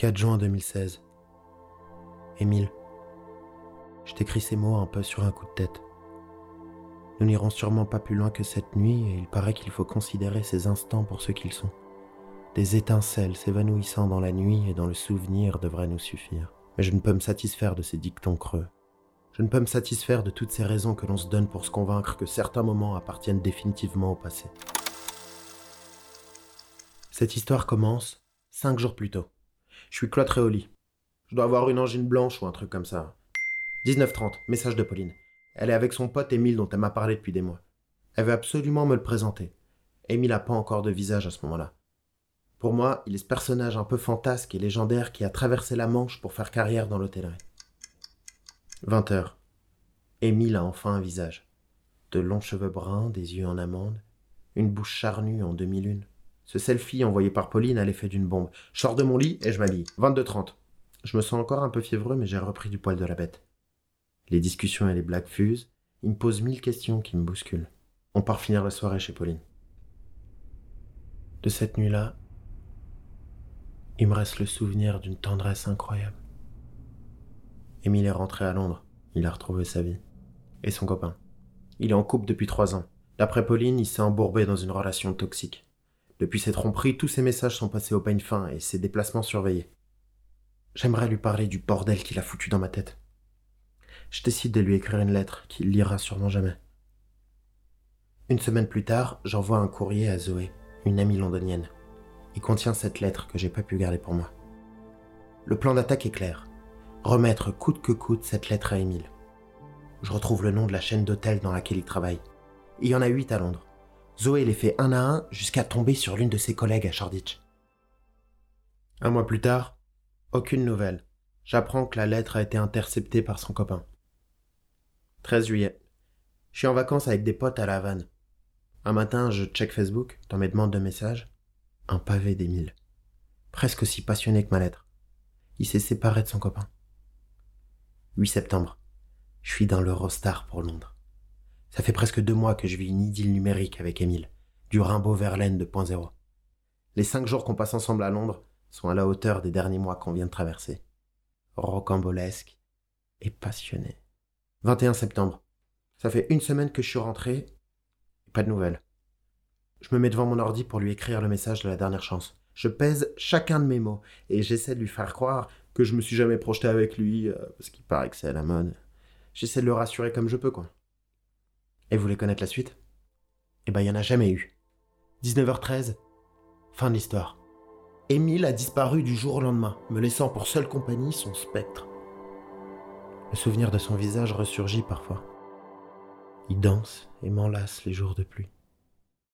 4 juin 2016. Émile. Je t'écris ces mots un peu sur un coup de tête. Nous n'irons sûrement pas plus loin que cette nuit et il paraît qu'il faut considérer ces instants pour ce qu'ils sont. Des étincelles s'évanouissant dans la nuit et dans le souvenir devraient nous suffire. Mais je ne peux me satisfaire de ces dictons creux. Je ne peux me satisfaire de toutes ces raisons que l'on se donne pour se convaincre que certains moments appartiennent définitivement au passé. Cette histoire commence cinq jours plus tôt. Je suis cloîtré au lit. Je dois avoir une angine blanche ou un truc comme ça. 19h30, message de Pauline. Elle est avec son pote Émile dont elle m'a parlé depuis des mois. Elle veut absolument me le présenter. Émile n'a pas encore de visage à ce moment-là. Pour moi, il est ce personnage un peu fantasque et légendaire qui a traversé la Manche pour faire carrière dans l'hôtellerie. 20 h Émile a enfin un visage. De longs cheveux bruns, des yeux en amande, une bouche charnue en demi-lune. Ce selfie envoyé par Pauline a l'effet d'une bombe. Je sors de mon lit et je m'habille. 22h30. Je me sens encore un peu fiévreux, mais j'ai repris du poil de la bête. Les discussions et les blagues fusent. Il me pose mille questions qui me bousculent. On part finir la soirée chez Pauline. De cette nuit-là, il me reste le souvenir d'une tendresse incroyable. Émile est rentré à Londres. Il a retrouvé sa vie. Et son copain. Il est en couple depuis trois ans. D'après Pauline, il s'est embourbé dans une relation toxique. Depuis ses tromperies, tous ses messages sont passés au peigne fin et ses déplacements surveillés. J'aimerais lui parler du bordel qu'il a foutu dans ma tête. Je décide de lui écrire une lettre qu'il lira sûrement jamais. Une semaine plus tard, j'envoie un courrier à Zoé, une amie londonienne. Il contient cette lettre que j'ai pas pu garder pour moi. Le plan d'attaque est clair. Remettre coûte que coûte cette lettre à Émile. Je retrouve le nom de la chaîne d'hôtels dans laquelle il travaille. Il y en a huit à Londres. Zoé les fait un à un jusqu'à tomber sur l'une de ses collègues à Shoreditch. Un mois plus tard, aucune nouvelle. J'apprends que la lettre a été interceptée par son copain. 13 juillet. Je suis en vacances avec des potes à La Havane. Un matin, je check Facebook dans mes demandes de messages. Un pavé d'Émile. Presque aussi passionné que ma lettre. Il s'est séparé de son copain. 8 septembre. Je suis dans l'Eurostar pour Londres. Ça fait presque deux mois que je vis une idylle numérique avec Émile, du Rimbaud Verlaine de point zéro. Les cinq jours qu'on passe ensemble à Londres sont à la hauteur des derniers mois qu'on vient de traverser. Rocambolesque et passionné. 21 septembre. Ça fait une semaine que je suis rentré. Pas de nouvelles. Je me mets devant mon ordi pour lui écrire le message de la dernière chance. Je pèse chacun de mes mots et j'essaie de lui faire croire que je me suis jamais projeté avec lui, euh, parce qu'il paraît que c'est à la mode. J'essaie de le rassurer comme je peux, quoi. Et vous voulez connaître la suite? Eh ben, il n'y en a jamais eu. 19h13, fin de l'histoire. Émile a disparu du jour au lendemain, me laissant pour seule compagnie son spectre. Le souvenir de son visage ressurgit parfois. Il danse et m'enlace les jours de pluie.